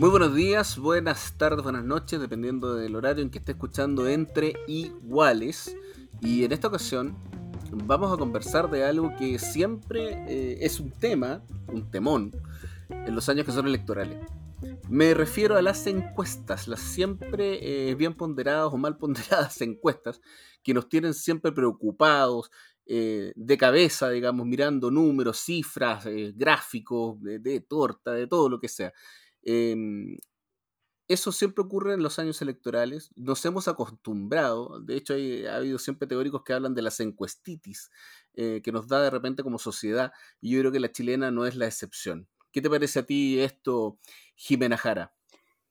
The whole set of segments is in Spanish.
Muy buenos días, buenas tardes, buenas noches, dependiendo del horario en que esté escuchando Entre Iguales. Y en esta ocasión vamos a conversar de algo que siempre eh, es un tema, un temón, en los años que son electorales. Me refiero a las encuestas, las siempre eh, bien ponderadas o mal ponderadas encuestas que nos tienen siempre preocupados, eh, de cabeza, digamos, mirando números, cifras, gráficos, de torta, de todo lo que sea. Em, eso siempre ocurre en los años electorales. Nos hemos acostumbrado, de hecho ha habido siempre teóricos que hablan de las encuestitis eh, que nos da de repente como sociedad y yo creo que la chilena no es la excepción. ¿Qué te parece a ti esto, Jimena Jara?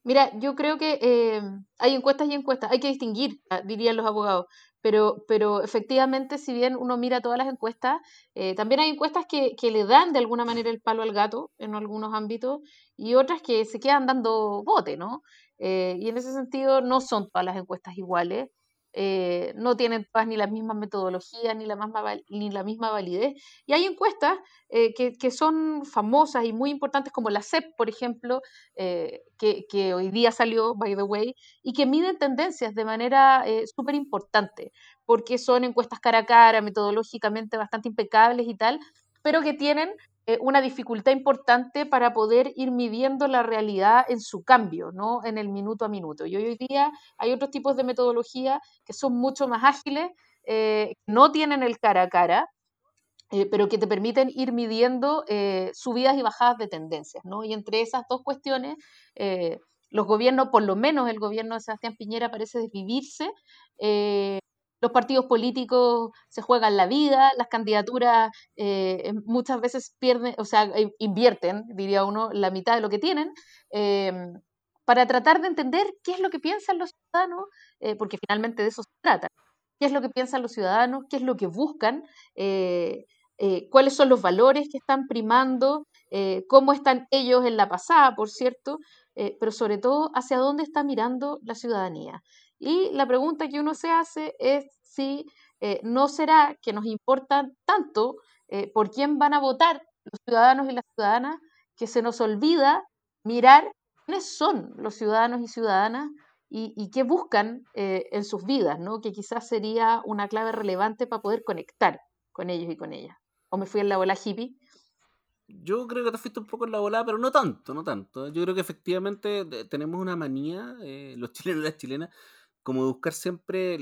Mira, yo creo que em, hay encuestas y encuestas, hay que distinguir, ah, dirían los abogados. Pero, pero efectivamente, si bien uno mira todas las encuestas, eh, también hay encuestas que, que, le dan de alguna manera el palo al gato en algunos ámbitos y otras que se quedan dando bote, ¿no? Eh, y en ese sentido no son todas las encuestas iguales. Eh, no tienen todas ni las mismas metodologías ni la, misma, ni la misma validez. Y hay encuestas eh, que, son famosas y muy importantes, como la CEP, por ejemplo, eh, que, hoy día salió, by the way, y que miden tendencias de manera súper importante, porque son encuestas cara a cara, metodológicamente bastante impecables y tal, pero que tienen eh, una dificultad importante para poder ir midiendo la realidad en su cambio, ¿no? En el minuto a minuto. Y hoy día hay otros tipos de metodología que son mucho más ágiles, eh, no tienen el cara a cara, eh, pero que te permiten ir midiendo subidas y bajadas de tendencias, ¿no? Y entre esas dos cuestiones, los gobiernos, por lo menos el gobierno de Sebastián Piñera parece desvivirse los partidos políticos se juegan la vida, las candidaturas eh, muchas veces pierden, o sea, eh, invierten, diría uno, la mitad de lo que tienen, em, para tratar de entender qué es lo que piensan los ciudadanos, eh, porque finalmente de eso se trata. ¿Qué es lo que piensan los ciudadanos? ¿Qué es lo que buscan? ¿Cuáles son los valores que están primando? ¿Cómo están ellos en la pasada, por cierto? pero sobre todo, ¿hacia dónde está mirando la ciudadanía? Y la pregunta que uno se hace es si eh, no será que nos importa tanto eh, por quién van a votar los ciudadanos y las ciudadanas que se nos olvida mirar quiénes son los ciudadanos y ciudadanas y, qué buscan eh, en sus vidas, ¿no? que quizás sería una clave relevante para poder conectar con ellos y con ellas. ¿O me fui en la bola hippie? Yo creo que te fuiste un poco en la bola, pero no tanto, no tanto. Yo creo que efectivamente tenemos una manía, los chilenos y las chilenas, como buscar siempre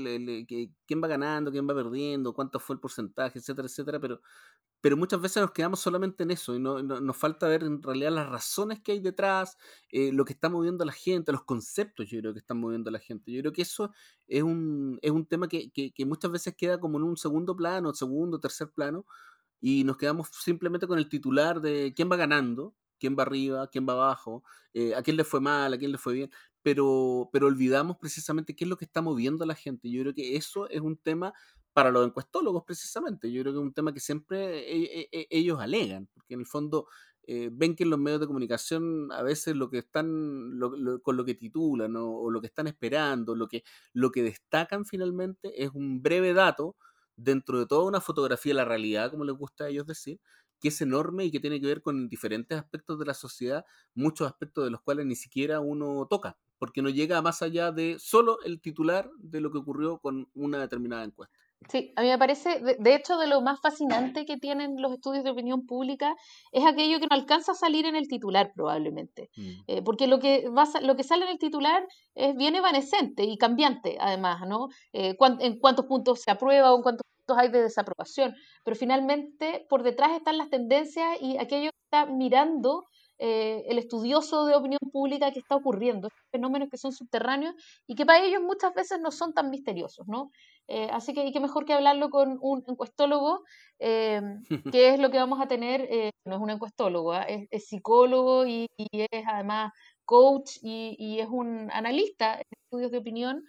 quién va ganando, quién va perdiendo, cuánto fue el porcentaje, etcétera, etcétera, pero, pero muchas veces nos quedamos solamente en eso y no, nos falta ver en realidad las razones que hay detrás, eh, lo que está moviendo a la gente, los conceptos yo creo que están moviendo a la gente. Yo creo que eso es un, es un tema que, que, que muchas veces queda como en un segundo plano, segundo, tercer plano, y nos quedamos simplemente con el titular de quién va ganando, quién va arriba, quién va abajo, eh, a quién le fue mal, a quién le fue bien, pero, pero olvidamos precisamente qué es lo que está moviendo a la gente. Yo creo que eso es un tema para los encuestólogos precisamente. Yo creo que es un tema que siempre e, e, e, ellos alegan, porque en el fondo eh, ven que en los medios de comunicación a veces lo que están, con lo que titulan o lo que están esperando, lo que, lo que destacan finalmente es un breve dato dentro de toda una fotografía de la realidad, como les gusta a ellos decir, que es enorme y que tiene que ver con diferentes aspectos de la sociedad, muchos aspectos de los cuales ni siquiera uno toca, porque no llega más allá de solo el titular de lo que ocurrió con una determinada encuesta. Sí, a mí me parece, de, hecho, de lo más fascinante que tienen los estudios de opinión pública es aquello que no alcanza a salir en el titular probablemente, mm. eh, porque lo que, va, lo que sale en el titular es bien evanescente y cambiante, además, ¿no? Eh, en cuántos puntos se aprueba o en cuántos hay de desaprobación, pero finalmente por detrás están las tendencias y aquello que está mirando eh, el estudioso de opinión pública que está ocurriendo, fenómenos que son subterráneos y que para ellos muchas veces no son tan misteriosos, ¿no? Eh, así que, y qué mejor que hablarlo con un encuestólogo, eh, que es lo que vamos a tener, no es un encuestólogo, ¿ah? es, psicólogo y, es además coach y, y, es un analista en estudios de opinión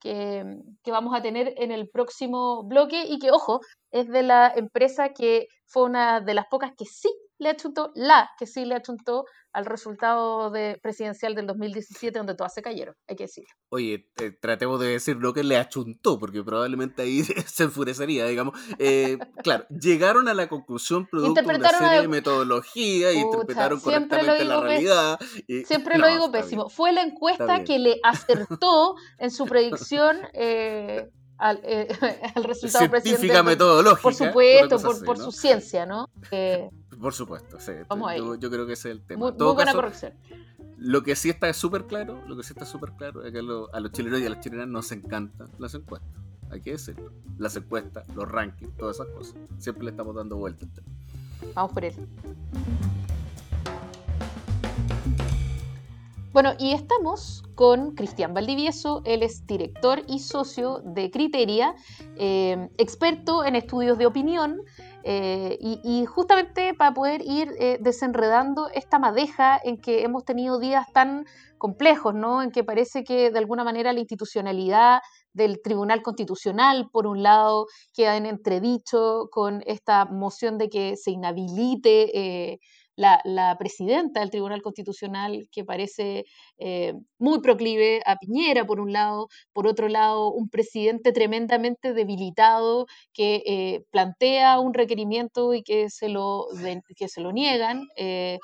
que, que, vamos a tener en el próximo bloque y que, ojo, es de la empresa que fue una de las pocas que sí le achuntó, la que sí le achuntó al resultado de presidencial del 2017 donde todas se cayeron, hay que decirlo. Oye, tratemos de decir lo que le achuntó, porque probablemente ahí se enfurecería, digamos. Eh, claro, llegaron a la conclusión producto de una serie de metodología, y interpretaron correctamente la realidad. siempre lo digo pésimo. Fue la encuesta que le acertó en su predicción eh, al, eh, al, resultado Científica metodológica. Por supuesto, por, su ciencia, ¿no? Por supuesto, sí. Yo, yo, creo que ese es el tema. Muy, buena corrección. Lo que sí está súper claro, lo que sí está súper claro es que a los chilenos y a las chilenas nos encantan las encuestas. Hay que decirlo. Las encuestas, los rankings, todas esas cosas. Siempre le estamos dando vueltas. Vamos por eso. Bueno, y estamos con Cristian Valdivieso, él es director y socio de Criteria, eh, experto en estudios de opinión, eh, y, justamente para poder ir eh, desenredando esta madeja en que hemos tenido días tan complejos, ¿no? En que parece que de alguna manera la institucionalidad del Tribunal Constitucional, por un lado, queda en entredicho con esta moción de que se inhabilite la, presidenta del Tribunal Constitucional, que parece eh, muy proclive a Piñera, por un lado, por otro lado, un presidente tremendamente debilitado que eh, plantea un requerimiento y que se lo, que se lo niegan. Eh,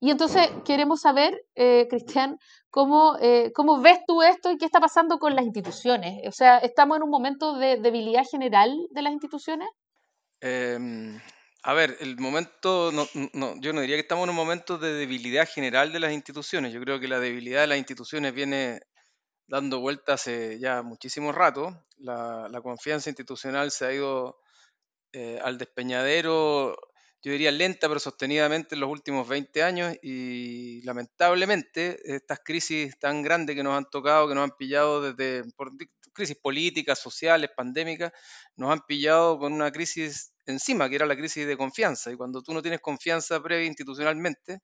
y entonces queremos saber, Cristian, ¿cómo, ¿cómo ves tú esto y qué está pasando con las instituciones? O sea, ¿estamos en un momento de debilidad general de las instituciones? Em, a ver, el momento, no, no, yo no diría que estamos en un momento de debilidad general de las instituciones. Yo creo que la debilidad de las instituciones viene dando vueltas hace ya muchísimo rato. La, la confianza institucional se ha ido eh, al despeñadero, yo diría lenta pero sostenidamente en los últimos 20 años y lamentablemente estas crisis tan grandes que nos han tocado, que nos han pillado desde por crisis políticas, sociales, pandémicas, nos han pillado con una crisis encima, que era la crisis de confianza. Y cuando tú no tienes confianza previa institucionalmente,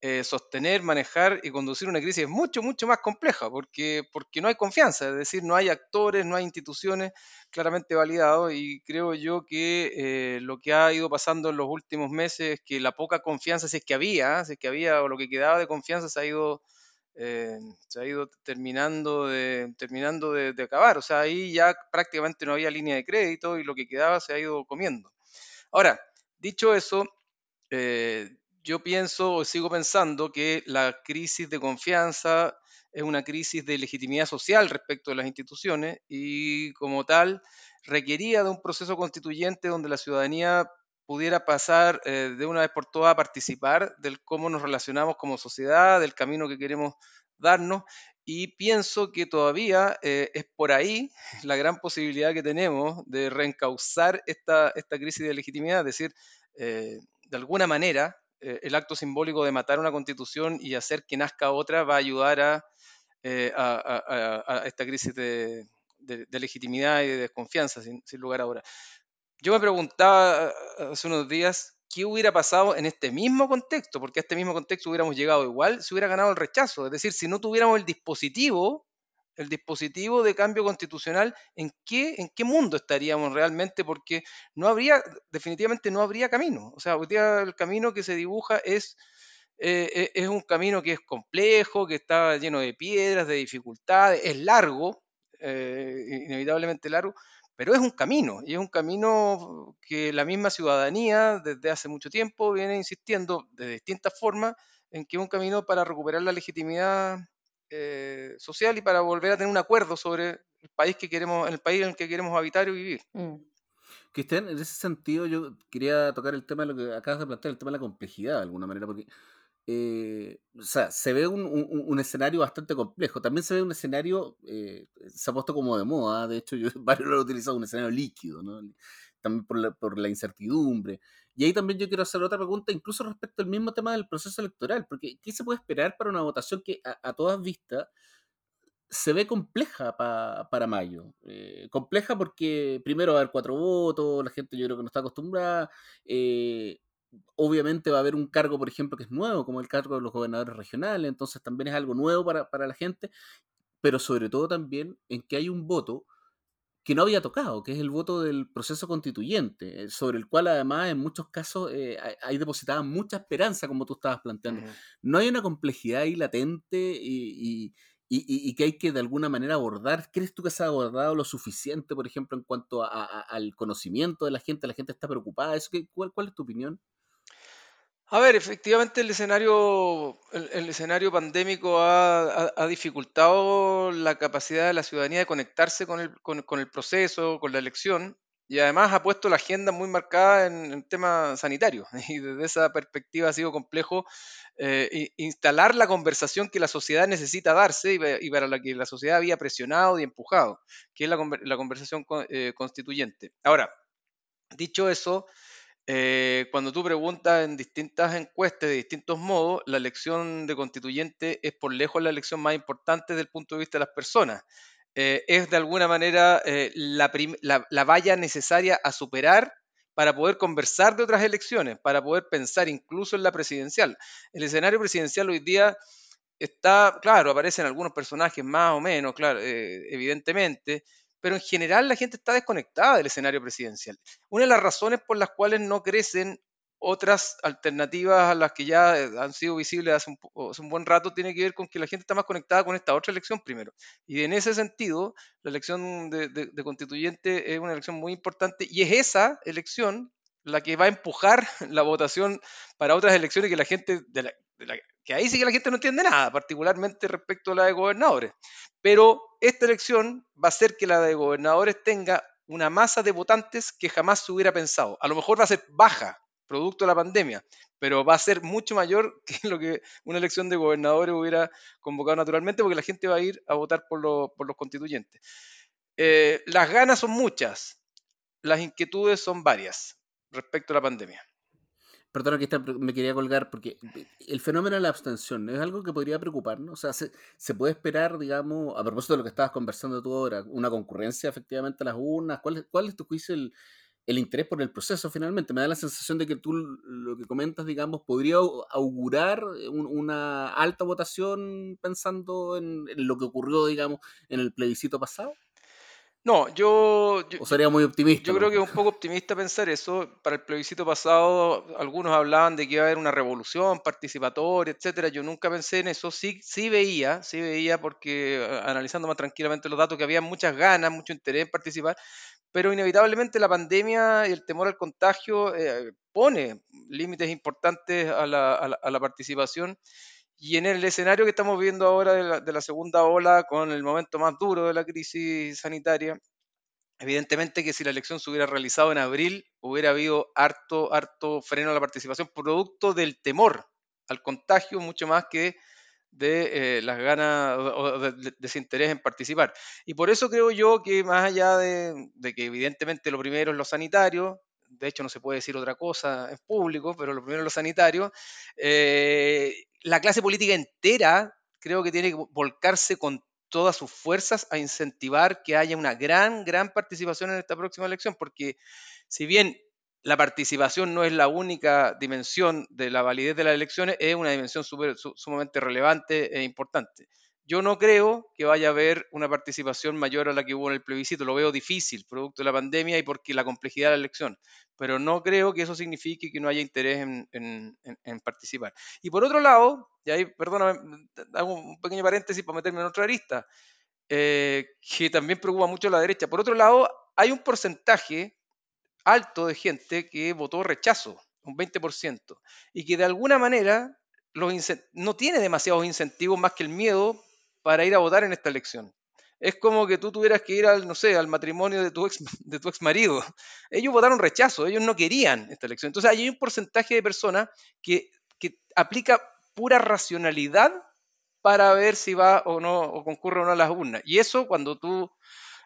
eh, sostener, manejar y conducir una crisis es mucho, mucho más compleja, porque, porque no hay confianza, es decir, no hay actores, no hay instituciones claramente validados y creo yo que eh, lo que ha ido pasando en los últimos meses es que la poca confianza, si es que había, si es que había o lo que quedaba de confianza se ha ido... Eh, se ha ido terminando de, terminando de acabar, o sea, ahí ya prácticamente no había línea de crédito y lo que quedaba se ha ido comiendo. Ahora, dicho eso, eh, yo pienso o sigo pensando que la crisis de confianza es una crisis de legitimidad social respecto de las instituciones y como tal requería de un proceso constituyente donde la ciudadanía pudiera pasar eh, de una vez por todas a participar del cómo nos relacionamos como sociedad, del camino que queremos darnos y pienso que todavía eh, es por ahí la gran posibilidad que tenemos de reencauzar esta, esta crisis de legitimidad, es decir, eh, de alguna manera eh, el acto simbólico de matar una constitución y hacer que nazca otra va a ayudar a, a, esta crisis de, de, legitimidad y de desconfianza, sin, sin lugar ahora. Yo me preguntaba hace unos días qué hubiera pasado en este mismo contexto, porque a este mismo contexto hubiéramos llegado igual si hubiera ganado el rechazo. Es decir, si no tuviéramos el dispositivo, el dispositivo de cambio constitucional, ¿en qué, mundo estaríamos realmente? Porque no habría, definitivamente no habría camino. O sea, hoy día el camino que se dibuja es, eh, e, es un camino que es complejo, que está lleno de piedras, de dificultades, es largo, eh, inevitablemente largo, pero es un camino, y es un camino que la misma ciudadanía desde hace mucho tiempo viene insistiendo de distintas formas en que es un camino para recuperar la legitimidad eh, social y para volver a tener un acuerdo sobre el país que queremos, el país en el que queremos habitar y vivir. Mm. Cristian, en ese sentido yo quería tocar el tema de lo que acabas de plantear, el tema de la complejidad de alguna manera, porque eh, o sea, se ve un, un, escenario bastante complejo. También se ve un escenario, eh, se ha puesto como de moda, de hecho, yo varios lo he utilizado, un escenario líquido, ¿no? también por la, por la, incertidumbre. Y ahí también yo quiero hacer otra pregunta, incluso respecto al mismo tema del proceso electoral, porque ¿qué se puede esperar para una votación que a, todas vistas se ve compleja para mayo? Eh, compleja porque primero va a haber cuatro votos, la gente yo creo que no está acostumbrada. Eh, obviamente va a haber un cargo, por ejemplo, que es nuevo, como el cargo de los gobernadores regionales, entonces también es algo nuevo para, para la gente, pero sobre todo también en que hay un voto que no había tocado, que es el voto del proceso constituyente, eh, sobre el cual además en muchos casos eh, hay depositada mucha esperanza, como tú estabas planteando. No hay una complejidad ahí latente y, y, que hay que de alguna manera abordar. ¿Crees tú que se ha abordado lo suficiente, por ejemplo, en cuanto al conocimiento de la gente? ¿La gente está preocupada? ¿Eso, cuál, ¿Cuál es tu opinión? A ver, efectivamente el escenario, el, escenario pandémico ha, dificultado la capacidad de la ciudadanía de conectarse con el, con, el proceso, con la elección, y además ha puesto la agenda muy marcada en el tema sanitario. Y desde esa perspectiva ha sido complejo eh, instalar la conversación que la sociedad necesita darse y, para la que la sociedad había presionado y empujado, que es la, conversación eh, constituyente. Ahora, dicho eso, eh, cuando tú preguntas en distintas encuestas de distintos modos, la elección de constituyente es por lejos la elección más importante desde el punto de vista de las personas. Eh, es de alguna manera eh, la, la, valla necesaria a superar para poder conversar de otras elecciones, para poder pensar incluso en la presidencial. El escenario presidencial hoy día está, claro, aparecen algunos personajes más o menos, claro, evidentemente, pero en general la gente está desconectada del escenario presidencial. Una de las razones por las cuales no crecen otras alternativas a las que ya eh, han sido visibles hace un, buen rato tiene que ver con que la gente está más conectada con esta otra elección primero. Y en ese sentido, la elección de, constituyente es una elección muy importante y es esa elección la que va a empujar la votación para otras elecciones que la gente, que ahí sí que la gente no entiende nada, particularmente respecto a la de gobernadores. Pero esta elección va a hacer que la de gobernadores tenga una masa de votantes que jamás se hubiera pensado. A lo mejor va a ser baja, producto de la pandemia, pero va a ser mucho mayor que lo que una elección de gobernadores hubiera convocado naturalmente, porque la gente va a ir a votar por, los constituyentes. Eh, las ganas son muchas, las inquietudes son varias respecto a la pandemia. Perdona que me quería colgar porque el fenómeno de la abstención es algo que podría preocuparnos. O sea, se, puede esperar, digamos, a propósito de lo que estabas conversando tú ahora, una concurrencia efectivamente a las urnas. ¿Cuál, cuál es tu juicio el, el, interés por el proceso finalmente? Me da la sensación de que tú lo que comentas, digamos, podría augurar una alta votación pensando en, en lo que ocurrió, digamos, en el plebiscito pasado. No, yo, ¿O sería muy optimista? Yo creo que es un poco optimista pensar eso. Para el plebiscito pasado, algunos hablaban de que iba a haber una revolución participatoria, etcétera. Yo nunca pensé en eso. Sí, sí veía, sí veía, porque analizando más tranquilamente los datos, que había muchas ganas, mucho interés en participar, pero inevitablemente la pandemia y el temor al contagio eh, pone límites importantes a la, a la participación. Y en el escenario que estamos viendo ahora de la, segunda ola, con el momento más duro de la crisis sanitaria, evidentemente que si la elección se hubiera realizado en abril, hubiera habido harto, harto freno a la participación, producto del temor al contagio, mucho más que de eh, las ganas o de, desinterés en participar. Y por eso creo yo que más allá de, que evidentemente lo primero es lo sanitario, de hecho no se puede decir otra cosa en público, pero lo primero es lo sanitario, eh, la clase política entera creo que tiene que volcarse con todas sus fuerzas a incentivar que haya una gran, gran participación en esta próxima elección, porque si bien la participación no es la única dimensión de la validez de las elecciones, es una dimensión sumamente relevante e importante. Yo no creo que vaya a haber una participación mayor a la que hubo en el plebiscito, lo veo difícil, producto de la pandemia y porque la complejidad de la elección, pero no creo que eso signifique que no haya interés en, participar. Y por otro lado, y ahí, perdóname, hago un pequeño paréntesis para meterme en otra arista, eh, que también preocupa mucho a la derecha. Por otro lado, hay un porcentaje alto de gente que votó rechazo, un 20%, y que de alguna manera no tiene demasiados incentivos más que el miedo para ir a votar en esta elección. Es como que tú tuvieras que ir al, no sé, al matrimonio de tu ex, de tu marido. Ellos votaron rechazo, ellos no querían esta elección. Entonces hay un porcentaje de personas que, que aplica pura racionalidad para ver si va o no, o concurre o no a las urnas. Y eso, cuando tú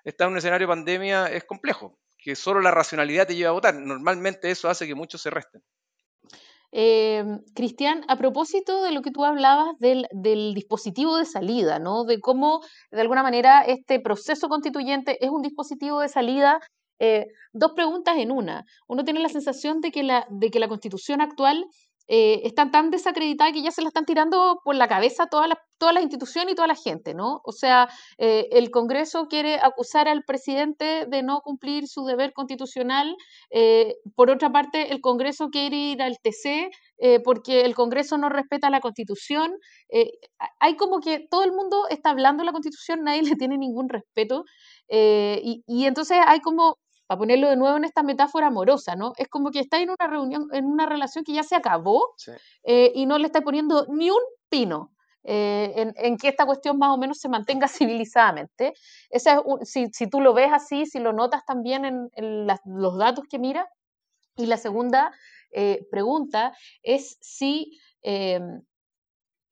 estás en un escenario de pandemia, es complejo. que solo la racionalidad te lleva a votar. Normalmente eso hace que muchos se resten. Eh, Cristian, a propósito de lo que tú hablabas del, dispositivo de salida, ¿no? De cómo, de alguna manera, este proceso constituyente es un dispositivo de salida. Eh, dos preguntas en una. Uno tiene la sensación de que la, de que la constitución actual eh, está tan desacreditada que ya se la están tirando por la cabeza todas las, todas las instituciones y toda la gente, ¿no? O sea, eh, el Congreso quiere acusar al presidente de no cumplir su deber constitucional. Eh, por otra parte, el Congreso quiere ir al TC porque el Congreso no respeta la Constitución. hay como que todo el mundo está hablando de la Constitución, nadie le tiene ningún respeto. y, y entonces hay como para ponerlo de nuevo en esta metáfora amorosa, ¿no? Es como que está en una reunión, en una relación que ya se acabó eh, y no le está poniendo ni un pino. Eh, en, que esta cuestión más o menos se mantenga civilizadamente. Ese es si, si, tú lo ves así, si lo notas también en, los datos que miras. Y la segunda eh, pregunta es si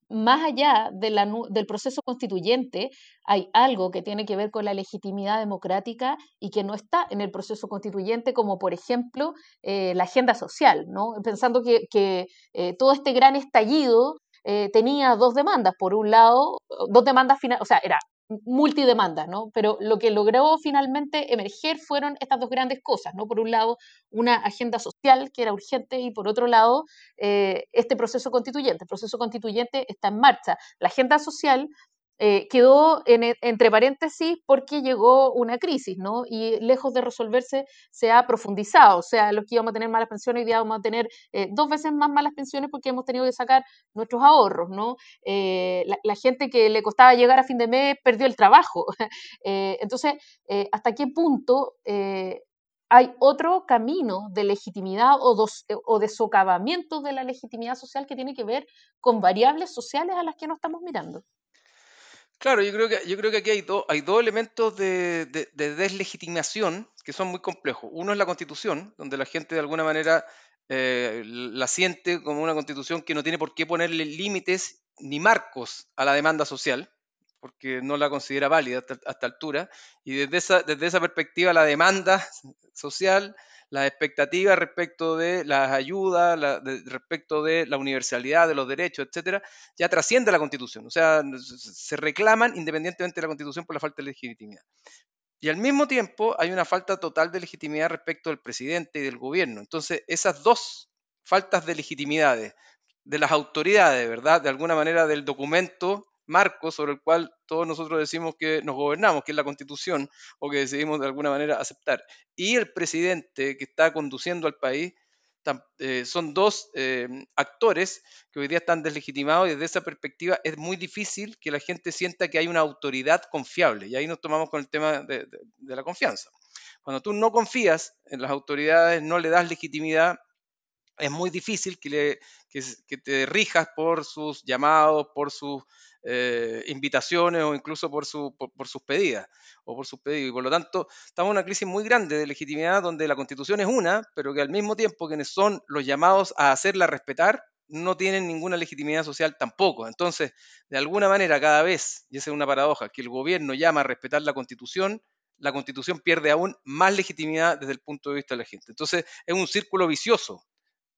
más allá del proceso constituyente, hay algo que tiene que ver con la legitimidad democrática y que no está en el proceso constituyente, como por ejemplo eh, la agenda social, ¿no? pensando que, eh, todo este gran estallido eh, tenía dos demandas. Por un lado, dos demandas finales, o sea, era multidemanda, ¿no? Pero lo que logró finalmente emerger fueron estas dos grandes cosas, ¿no? Por un lado, una agenda social que era urgente y por otro lado, eh, este proceso constituyente. El proceso constituyente está en marcha. La agenda social eh, quedó e, entre paréntesis porque llegó una crisis, ¿no? Y lejos de resolverse, se ha profundizado. O sea, los que íbamos a tener malas pensiones, hoy día vamos a tener eh, dos veces más malas pensiones porque hemos tenido que sacar nuestros ahorros, ¿no? Eh, la, gente que le costaba llegar a fin de mes perdió el trabajo. entonces, ¿hasta qué punto hay otro camino de legitimidad o, o de socavamiento de la legitimidad social que tiene que ver con variables sociales a las que no estamos mirando? Claro, yo creo que, yo creo que aquí hay, hay dos elementos de, deslegitimación que son muy complejos. Uno es la constitución, donde la gente de alguna manera eh, la siente como una constitución que no tiene por qué ponerle límites ni marcos a la demanda social, porque no la considera válida hasta, esta altura. Y desde esa, desde esa perspectiva, la demanda social las expectativas respecto de las ayudas, respecto de la universalidad de los derechos, etcétera, ya trasciende la Constitución. O sea, se reclaman independientemente de la Constitución por la falta de legitimidad. Y al mismo tiempo hay una falta total de legitimidad respecto del presidente y del gobierno. Entonces, esas dos faltas de legitimidad de las autoridades, ¿verdad? De alguna manera del documento marco sobre el cual todos nosotros decimos que nos gobernamos, que es la constitución, o que decidimos de alguna manera aceptar. Y el presidente que está conduciendo al país eh, son dos eh, actores que hoy día están deslegitimados y desde esa perspectiva es muy difícil que la gente sienta que hay una autoridad confiable. Y ahí nos tomamos con el tema de la confianza. Cuando tú no confías en las autoridades, no le das legitimidad, es muy difícil que, le, que, te rijas por sus llamados, por sus eh, invitaciones o incluso por, su, por, sus pedidas o por sus pedidos. Y por lo tanto, estamos en una crisis muy grande de legitimidad donde la constitución es una, pero que al mismo tiempo quienes son los llamados a hacerla respetar no tienen ninguna legitimidad social tampoco. Entonces, de alguna manera, cada vez, y esa es una paradoja, que el gobierno llama a respetar la constitución, la constitución pierde aún más legitimidad desde el punto de vista de la gente. Entonces, es un círculo vicioso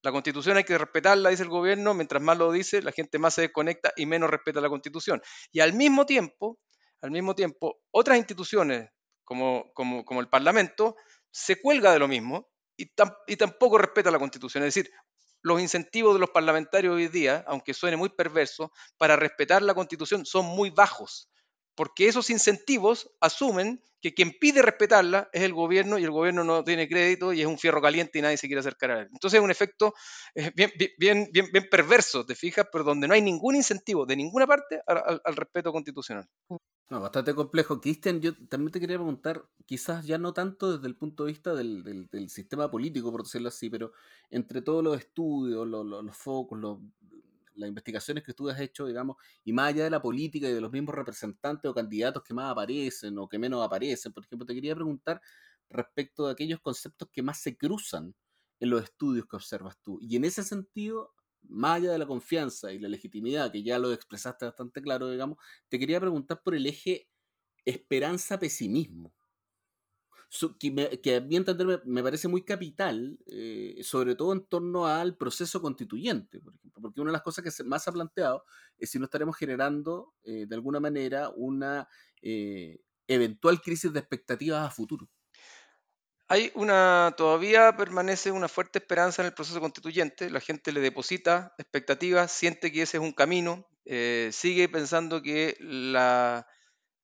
la constitución hay que respetarla, dice el gobierno, mientras más lo dice, la gente más se desconecta y menos respeta la constitución. Y al mismo tiempo, al mismo tiempo, otras instituciones como, como, como el Parlamento se cuelga de lo mismo y, y tampoco respeta la constitución. Es decir, los incentivos de los parlamentarios hoy día, aunque suene muy perverso, para respetar la constitución son muy bajos porque esos incentivos asumen que quien pide respetarla es el gobierno y el gobierno no tiene crédito y es un fierro caliente y nadie se quiere acercar a él. Entonces es un efecto eh, bien, bien, bien, perverso, te fijas, pero donde no hay ningún incentivo de ninguna parte al, respeto constitucional. Bastante complejo. Cristian, yo también te quería preguntar, quizás ya no tanto desde el punto de vista del, sistema político, por decirlo así, pero entre todos los estudios, los, los focos, los, las investigaciones que tú has hecho, digamos, y más allá de la política y de los mismos representantes o candidatos que más aparecen o que menos aparecen, por ejemplo, te quería preguntar respecto de aquellos conceptos que más se cruzan en los estudios que observas tú. Y en ese sentido, más allá de la confianza y la legitimidad, que ya lo expresaste bastante claro, digamos, te quería preguntar por el eje esperanza-pesimismo. Que, a mi entender me, parece muy capital, eh, sobre todo en torno al proceso constituyente, por ejemplo, porque una de las cosas que más se ha planteado es si no estaremos generando eh, de alguna manera una eh, eventual crisis de expectativas a futuro. Hay una, todavía permanece una fuerte esperanza en el proceso constituyente, la gente le deposita expectativas, siente que ese es un camino, sigue pensando que la,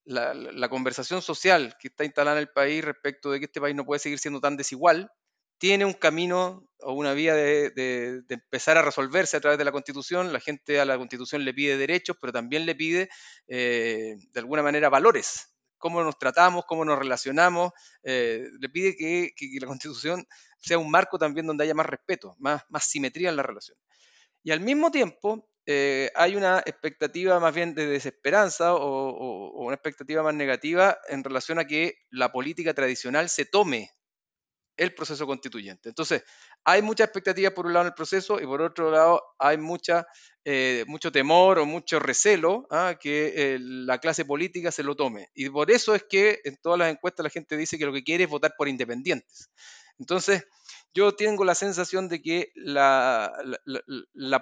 la, conversación social que está instalada en el país respecto de que este país no puede seguir siendo tan desigual, tiene un camino o una vía de, empezar a resolverse a través de la constitución. La gente a la constitución le pide derechos, pero también le pide eh, de alguna manera valores, cómo nos tratamos, cómo nos relacionamos, eh, le pide que, la constitución sea un marco también donde haya más respeto, más, más simetría en la relación. Y al mismo tiempo, eh, hay una expectativa más bien de desesperanza o, una expectativa más negativa en relación a que la política tradicional se tome el proceso constituyente. Entonces, hay mucha expectativa por un lado en el proceso y por otro lado hay eh, mucho temor o mucho recelo a ¿ah? que eh, la clase política se lo tome. Y por eso es que en todas las encuestas la gente dice que lo que quiere es votar por independientes. Entonces, yo tengo la sensación de que la,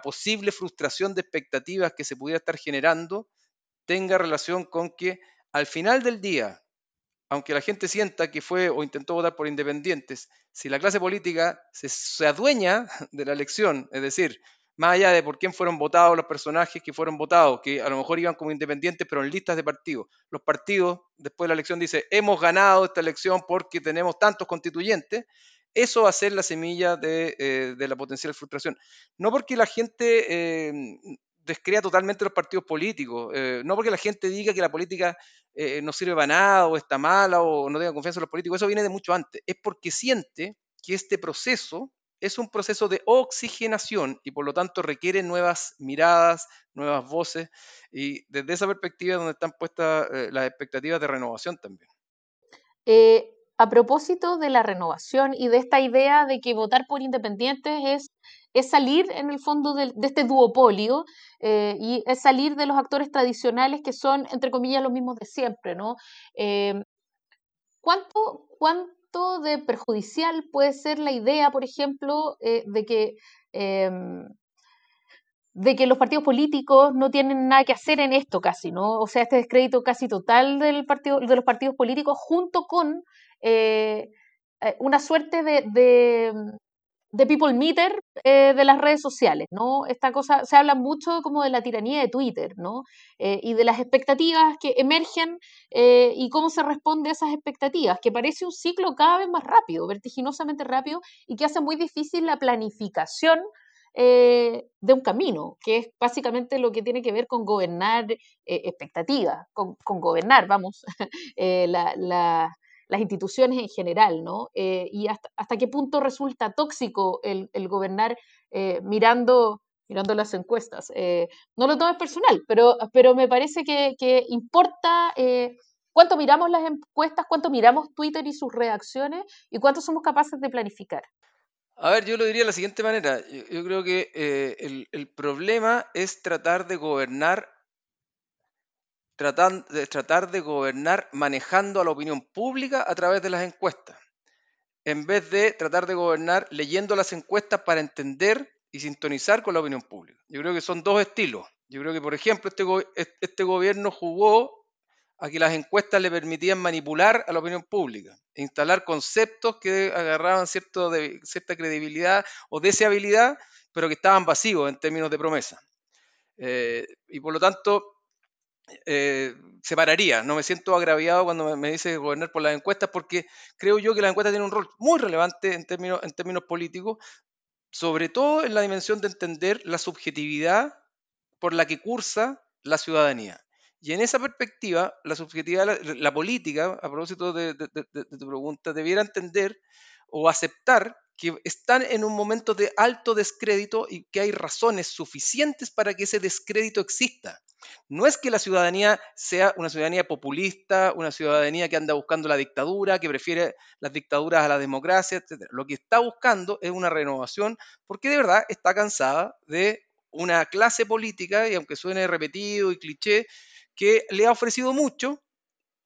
posible frustración de expectativas que se pudiera estar generando tenga relación con que al final del día, aunque la gente sienta que fue o intentó votar por independientes, si la clase política se, se adueña de la elección, es decir, más allá de por quién fueron votados los personajes que fueron votados, que a lo mejor iban como independientes, pero en listas de partidos. Los partidos, después de la elección, dicen, hemos ganado esta elección porque tenemos tantos constituyentes. Eso va a ser la semilla de, eh, la potencial frustración. No porque la gente eh, descrea totalmente los partidos políticos, eh, no porque la gente diga que la política no sirve para nada o está mala o no tenga confianza en los políticos, eso viene de mucho antes. Es porque siente que este proceso es un proceso de oxigenación y por lo tanto requiere nuevas miradas, nuevas voces y desde esa perspectiva es donde están puestas las expectativas de renovación también a propósito de la renovación y de esta idea de que votar por independientes es, es salir en el fondo de, este duopolio eh, y es salir de los actores tradicionales que son, entre comillas, los mismos de siempre, ¿no? Eh, ¿cuánto, ¿Cuánto de perjudicial puede ser la idea, por ejemplo, eh, de que de que los partidos políticos no tienen nada que hacer en esto casi, ¿no? O sea, este descrédito casi total del partido, de los partidos políticos junto con eh, eh, una suerte de, de, people meter eh, de las redes sociales, ¿no? Esta cosa, se habla mucho como de la tiranía de Twitter, ¿no? y de las expectativas que emergen y cómo se responde a esas expectativas, que parece un ciclo cada vez más rápido, vertiginosamente rápido, y que hace muy difícil la planificación de un camino, que es básicamente lo que tiene que ver con gobernar expectativas, con, gobernar, vamos, la, las instituciones en general, ¿no? Eh, y hasta, hasta, qué punto resulta tóxico el, gobernar eh, mirando, mirando las encuestas. Eh, no lo tomes personal, pero, pero me parece que, importa cuánto miramos las encuestas, cuánto miramos Twitter y sus reacciones y cuánto somos capaces de planificar. A ver, yo lo diría de la siguiente manera. Yo, creo que el, el, problema es tratar de gobernar de, tratar de gobernar manejando a la opinión pública a través de las encuestas, en vez de tratar de gobernar leyendo las encuestas para entender y sintonizar con la opinión pública. Yo creo que son dos estilos. Yo creo que, por ejemplo, este, este gobierno jugó a que las encuestas le permitían manipular a la opinión pública, instalar conceptos que agarraban cierto cierta credibilidad o deseabilidad, pero que estaban vacíos en términos de promesa. Eh, y por lo tanto, eh, separaría. No me siento agraviado cuando me, dice gobernar por las encuestas porque creo yo que las encuestas tienen un rol muy relevante en términos, en términos políticos, sobre todo en la dimensión de entender la subjetividad por la que cursa la ciudadanía. Y en esa perspectiva, la subjetividad, la, política, a propósito de, de, tu pregunta, debiera entender o aceptar que están en un momento de alto descrédito y que hay razones suficientes para que ese descrédito exista. No es que la ciudadanía sea una ciudadanía populista, una ciudadanía que anda buscando la dictadura, que prefiere las dictaduras a la democracia, etc. Lo que está buscando es una renovación porque de verdad está cansada de una clase política, y aunque suene repetido y cliché, que le ha ofrecido mucho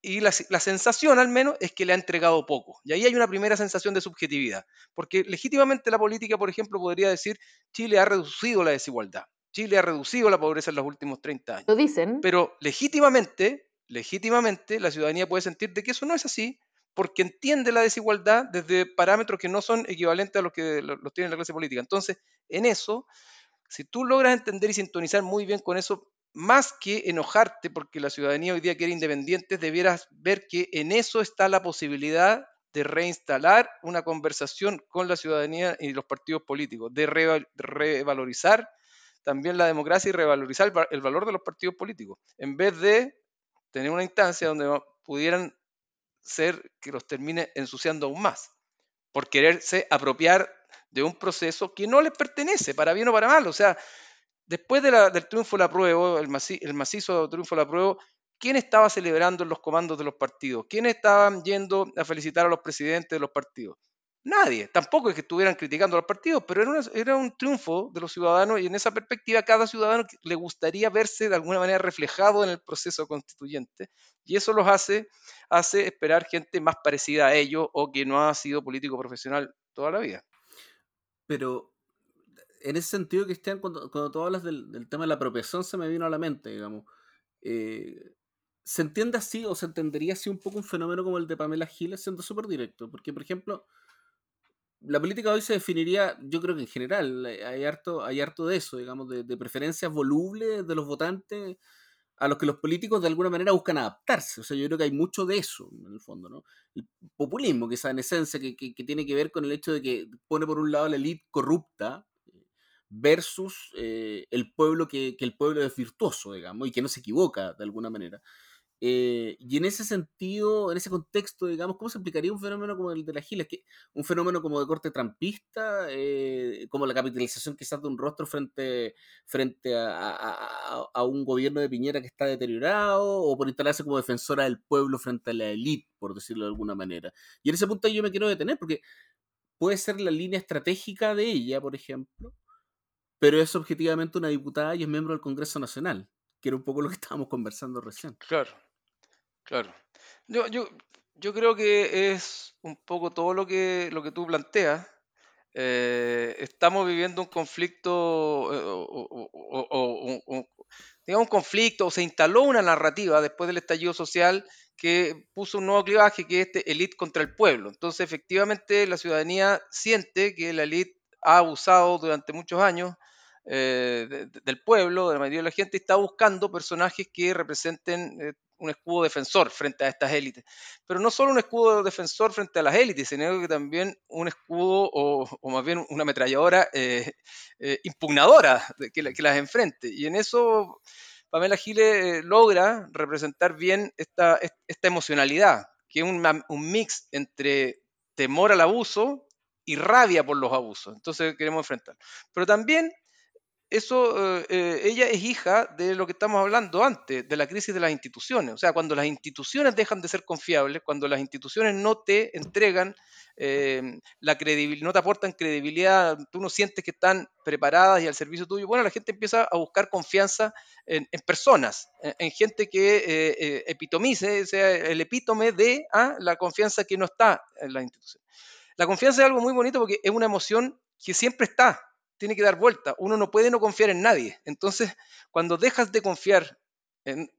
y la, la, sensación al menos es que le ha entregado poco. Y ahí hay una primera sensación de subjetividad, porque legítimamente la política, por ejemplo, podría decir, Chile ha reducido la desigualdad, Chile ha reducido la pobreza en los últimos 30 años. Lo dicen. Pero legítimamente, legítimamente la ciudadanía puede sentir de que eso no es así, porque entiende la desigualdad desde parámetros que no son equivalentes a los que los tiene la clase política. Entonces, en eso, si tú logras entender y sintonizar muy bien con eso, más que enojarte porque la ciudadanía hoy día quiere independientes, debieras ver que en eso está la posibilidad de reinstalar una conversación con la ciudadanía y los partidos políticos, de revalorizar también la democracia y revalorizar el valor de los partidos políticos, en vez de tener una instancia donde pudieran ser que los termine ensuciando aún más, por quererse apropiar de un proceso que no les pertenece, para bien o para mal. O sea, después del triunfo de la prueba, el, el macizo triunfo de la prueba, ¿quién estaba celebrando los comandos de los partidos? ¿Quién estaban yendo a felicitar a los presidentes de los partidos? Nadie. Tampoco es que estuvieran criticando a los partidos, pero era, era, un triunfo de los ciudadanos y en esa perspectiva cada ciudadano le gustaría verse de alguna manera reflejado en el proceso constituyente y eso los hace, hace esperar gente más parecida a ellos o que no ha sido político profesional toda la vida. Pero en ese sentido, Cristian, cuando, cuando tú hablas del, del, tema de la apropiación, se me vino a la mente, digamos. Eh, ¿Se entiende así o se entendería así un poco un fenómeno como el de Pamela Giles siendo súper directo? Porque, por ejemplo, la política hoy se definiría, yo creo que en general, hay harto, hay harto de eso, digamos, de, de preferencias volubles de los votantes a los que los políticos de alguna manera buscan adaptarse. O sea, yo creo que hay mucho de eso, en el fondo, ¿no? El populismo, esa en esencia, que, que, que tiene que ver con el hecho de que pone por un lado la élite corrupta versus eh, el pueblo que, que, el pueblo es virtuoso, digamos, y que no se equivoca de alguna manera. Eh, y en ese sentido, en ese contexto, digamos, ¿cómo se explicaría un fenómeno como el de la Giles? Que un fenómeno como de corte trampista, eh, como la capitalización quizás de un rostro frente, frente a, a, a, un gobierno de Piñera que está deteriorado, o por instalarse como defensora del pueblo frente a la élite, por decirlo de alguna manera. Y en ese punto yo me quiero detener, porque puede ser la línea estratégica de ella, por ejemplo, pero es objetivamente una diputada y es miembro del Congreso Nacional, que era un poco lo que estábamos conversando recién. Claro. Claro. Yo, yo, yo creo que es un poco todo lo que, lo que tú planteas. Eh, estamos viviendo un conflicto, eh, o, o, digamos un conflicto, o se instaló una narrativa después del estallido social que puso un nuevo clivaje que es este elite contra el pueblo. Entonces, efectivamente, la ciudadanía siente que la élite ha abusado durante muchos años eh, de, del pueblo, de la mayoría de la gente, está buscando personajes que representen eh, un escudo defensor frente a estas élites. Pero no solo un escudo defensor frente a las élites, sino que también un escudo o, más bien una ametralladora eh, impugnadora que, las enfrente. Y en eso Pamela Giles logra representar bien esta, esta emocionalidad, que es un, un mix entre temor al abuso y rabia por los abusos. Entonces queremos enfrentar. Pero también eso, eh, ella es hija de lo que estamos hablando antes, de la crisis de las instituciones. O sea, cuando las instituciones dejan de ser confiables, cuando las instituciones no te entregan eh, la credibilidad, no te aportan credibilidad, tú no sientes que están preparadas y al servicio tuyo, bueno, la gente empieza a buscar confianza en, personas, en, en, gente que eh, eh epitomice, sea el epítome de ah, la confianza que no está en las instituciones. La confianza es algo muy bonito porque es una emoción que siempre está, tiene que dar vuelta. Uno no puede no confiar en nadie. Entonces, cuando dejas de confiar en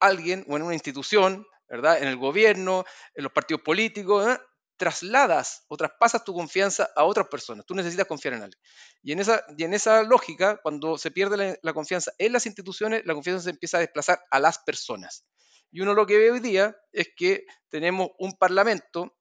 alguien o en una institución, ¿verdad? En el gobierno, en los partidos políticos, trasladas o traspasas tu confianza a otras personas. Tú necesitas confiar en alguien. Y en esa, y en esa lógica, cuando se pierde la, la confianza en las instituciones, la confianza se empieza a desplazar a las personas. Y uno lo que ve hoy día es que tenemos un parlamento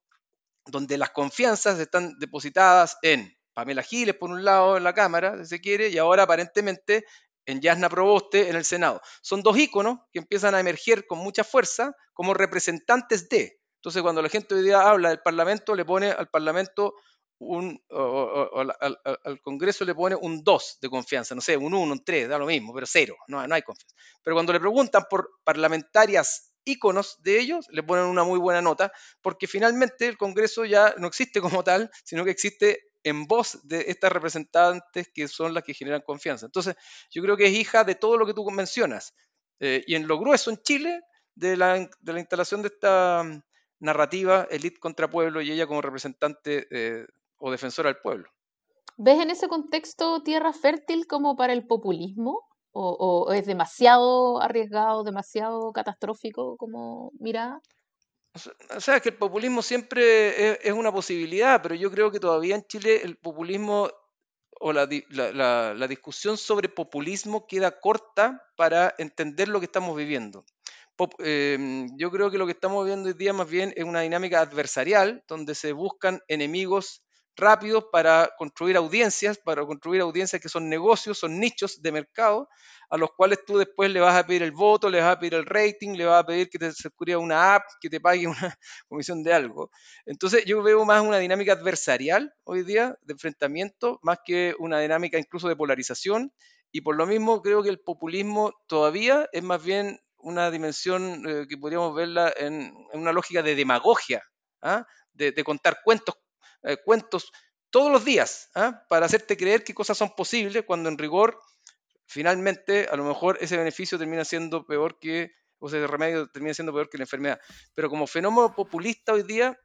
donde las confianzas están depositadas en Pamela Giles, por un lado, en la Cámara, si se quiere, y ahora aparentemente en Yasna Proboste en el Senado. Son dos íconos que empiezan a emerger con mucha fuerza como representantes de. Entonces, cuando la gente hoy día habla del Parlamento, le pone al Parlamento un, o, al, Congreso le pone un 2 de confianza, no sé, un 1, un 3, da lo mismo, pero cero, no, no hay confianza. Pero cuando le preguntan por parlamentarias íconos de ellos, le ponen una muy buena nota, porque finalmente el Congreso ya no existe como tal, sino que existe en voz de estas representantes que son las que generan confianza. Entonces, yo creo que es hija de todo lo que tú mencionas. Eh, y en lo grueso en Chile, de la, de la instalación de esta mm, narrativa, élite contra pueblo, y ella como representante eh, o defensora del pueblo. ¿Ves en ese contexto tierra fértil como para el populismo? ¿O, o es demasiado arriesgado, demasiado catastrófico como mirada? O sea, que el populismo siempre es, es una posibilidad, pero yo creo que todavía en Chile el populismo o la, la- la- la discusión sobre populismo queda corta para entender lo que estamos viviendo. Pop- em, yo creo que lo que estamos viendo hoy día más bien es una dinámica adversarial, donde se buscan enemigos rápidos para construir audiencias, para construir audiencias que son negocios, son nichos de mercado, a los cuales tú después le vas a pedir el voto, le vas a pedir el rating, le vas a pedir que te suscriba una app, que te pague una comisión de algo. Entonces yo veo más una dinámica adversarial hoy día, de enfrentamiento, más que una dinámica incluso de polarización. Y por lo mismo creo que el populismo todavía es más bien una dimensión eh, que podríamos verla en, en una lógica de demagogia, ¿ah? de, de contar cuentos, eh, cuentos todos los días, ¿ah? para hacerte creer que cosas son posibles cuando en rigor, finalmente, a lo mejor ese beneficio termina siendo peor que, o ese remedio termina siendo peor que la enfermedad. Pero como fenómeno populista hoy día,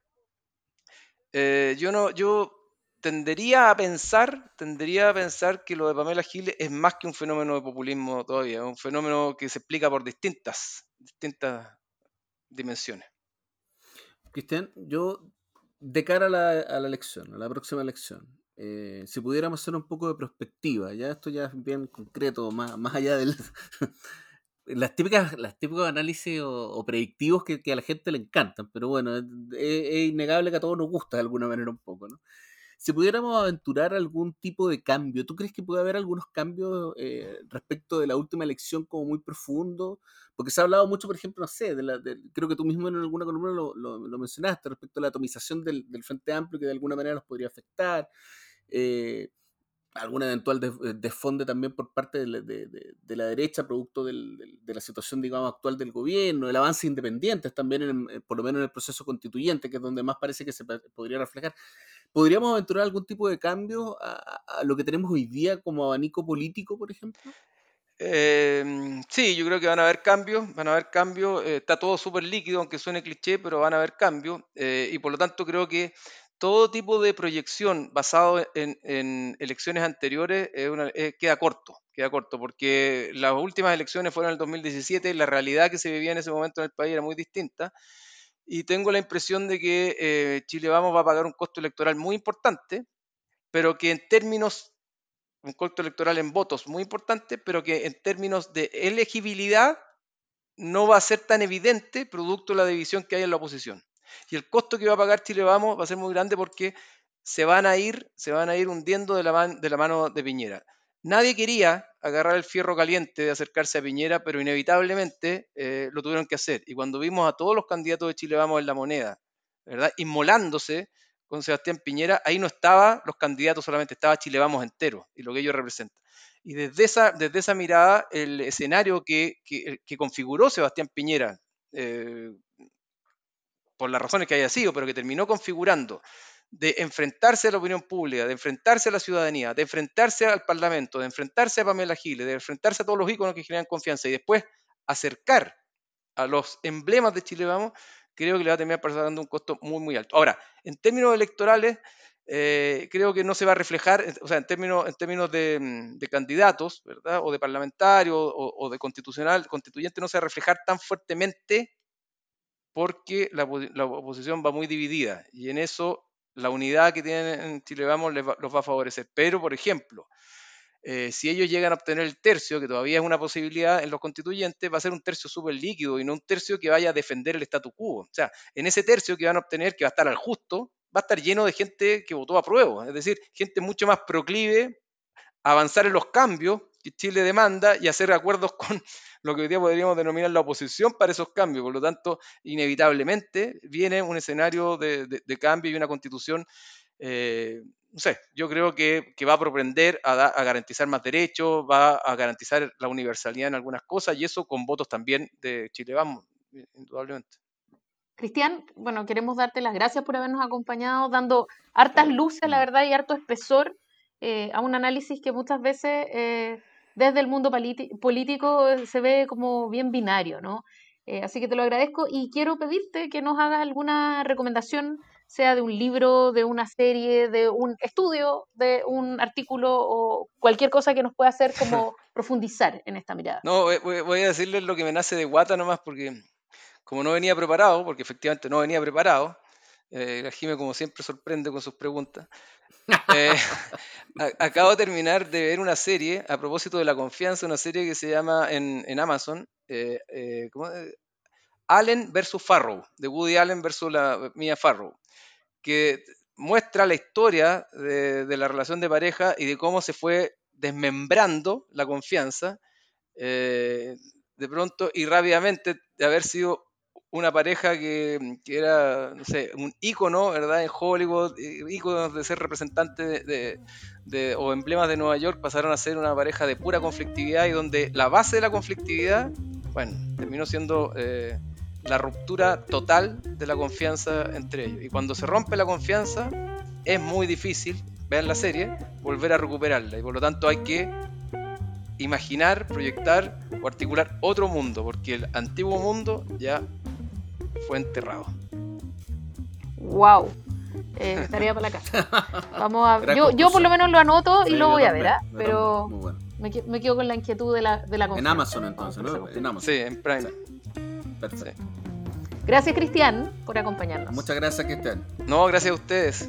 eh, yo no, yo tendería a pensar, a pensar que lo de Pamela Giles es más que un fenómeno de populismo todavía, es un fenómeno que se explica por distintas, distintas dimensiones. Cristian, yo, de cara a la, a la elección, a la próxima elección, eh, si pudiéramos hacer un poco de perspectiva, ya esto ya es bien concreto, más, más allá del... las típicas, las típicos análisis o, predictivos que, que a la gente le encantan, pero bueno, es innegable que a todos nos gusta de alguna manera un poco, ¿no? Si pudiéramos aventurar algún tipo de cambio, ¿tú crees que puede haber algunos cambios eh, respecto de la última elección como muy profundo? Porque se ha hablado mucho, por ejemplo, no sé, de la, de, creo que tú mismo en alguna columna lo, lo, lo, mencionaste respecto a la atomización del, del, Frente Amplio que de alguna manera nos podría afectar. Eh, alguna eventual desfonde también por parte de la, de, la derecha, producto del, de la situación, digamos, actual del gobierno, el avance independiente también, en, por lo menos en el proceso constituyente, que es donde más parece que se podría reflejar. ¿Podríamos aventurar algún tipo de cambio a, lo que tenemos hoy día como abanico político, por ejemplo? Eh, sí, yo creo que van a haber cambios, van a haber cambios, eh, está todo súper líquido, aunque suene cliché, pero van a haber cambios, eh, y por lo tanto creo que todo tipo de proyección basado en, elecciones anteriores queda corto, queda corto, porque las últimas elecciones fueron en el 2017, la realidad que se vivía en ese momento en el país era muy distinta, y tengo la impresión de que eh, Chile Vamos va a pagar un costo electoral muy importante, pero que en términos, un costo electoral en votos muy importante, pero que en términos de elegibilidad no va a ser tan evidente producto de la división que hay en la oposición. Y el costo que va a pagar Chile Vamos va a ser muy grande porque se van a ir, se van a ir hundiendo de la, mano de Piñera. Nadie quería agarrar el fierro caliente de acercarse a Piñera, pero inevitablemente eh, lo tuvieron que hacer. Y cuando vimos a todos los candidatos de Chile Vamos en la moneda, ¿verdad? Inmolándose con Sebastián Piñera, ahí no estaba los candidatos solamente, estaba Chile Vamos entero y lo que ellos representan. Y desde esa, desde esa mirada, el escenario que, que, que configuró Sebastián Piñera, eh, por las razones que haya sido, pero que terminó configurando de enfrentarse a la opinión pública, de enfrentarse a la ciudadanía, de enfrentarse al Parlamento, de enfrentarse a Pamela Giles, de enfrentarse a todos los íconos que generan confianza y después acercar a los emblemas de Chile Vamos, creo que le va a terminar pasando un costo muy, muy alto. Ahora, en términos electorales, eh, creo que no se va a reflejar, o sea, en términos, en términos de, candidatos, ¿verdad? O de parlamentarios o, o, de constitucional, constituyente, no se va a reflejar tan fuertemente porque la, oposición va muy dividida y en eso la unidad que tienen en Chile Vamos los va a favorecer. Pero, por ejemplo, eh, si ellos llegan a obtener el tercio, que todavía es una posibilidad en los constituyentes, va a ser un tercio súper líquido y no un tercio que vaya a defender el statu quo. O sea, en ese tercio que van a obtener, que va a estar al justo, va a estar lleno de gente que votó a prueba, es decir, gente mucho más proclive a avanzar en los cambios que Chile demanda y hacer acuerdos con lo que hoy día podríamos denominar la oposición para esos cambios. Por lo tanto, inevitablemente viene un escenario de, de, de cambio y una constitución, eh, no sé, yo creo que, que va a propender a, da, a, garantizar más derechos, va a garantizar la universalidad en algunas cosas y eso con votos también de Chile Vamos, indudablemente. Cristian, bueno, queremos darte las gracias por habernos acompañado, dando hartas luces, la verdad, y harto espesor eh, a un análisis que muchas veces eh, desde el mundo político se ve como bien binario, ¿no? Eh, así que te lo agradezco y quiero pedirte que nos hagas alguna recomendación, sea de un libro, de una serie, de un estudio, de un artículo o cualquier cosa que nos pueda hacer como profundizar en esta mirada. No, voy, voy a decirles lo que me nace de guata nomás porque como no venía preparado, porque efectivamente no venía preparado, eh, Jime como siempre sorprende con sus preguntas. Eh, acabo de terminar de ver una serie a propósito de la confianza, una serie que se llama en, en Amazon, eh, eh Allen versus Farrow, de Woody Allen versus la Mia Farrow, que muestra la historia de, de, la relación de pareja y de cómo se fue desmembrando la confianza de pronto y rápidamente de haber sido una pareja que, que, era, no sé, un ícono, ¿verdad? En Hollywood, íconos de ser representantes de, de, o emblemas de Nueva York, pasaron a ser una pareja de pura conflictividad y donde la base de la conflictividad, bueno, terminó siendo eh, la ruptura total de la confianza entre ellos. Y cuando se rompe la confianza, es muy difícil, vean la serie, volver a recuperarla. Y por lo tanto hay que imaginar, proyectar o articular otro mundo, porque el antiguo mundo ya fue enterrado. ¡Wow! Eh, tarea para la casa. Vamos a, yo, yo por lo menos lo anoto y lo voy a ver, ¿eh? pero me, me, quedo con la inquietud de la, de la En Amazon entonces, ¿no? En Amazon. Sí, en Prime. Perfecto. Gracias Cristian por acompañarnos. Muchas gracias Cristian. No, gracias a ustedes.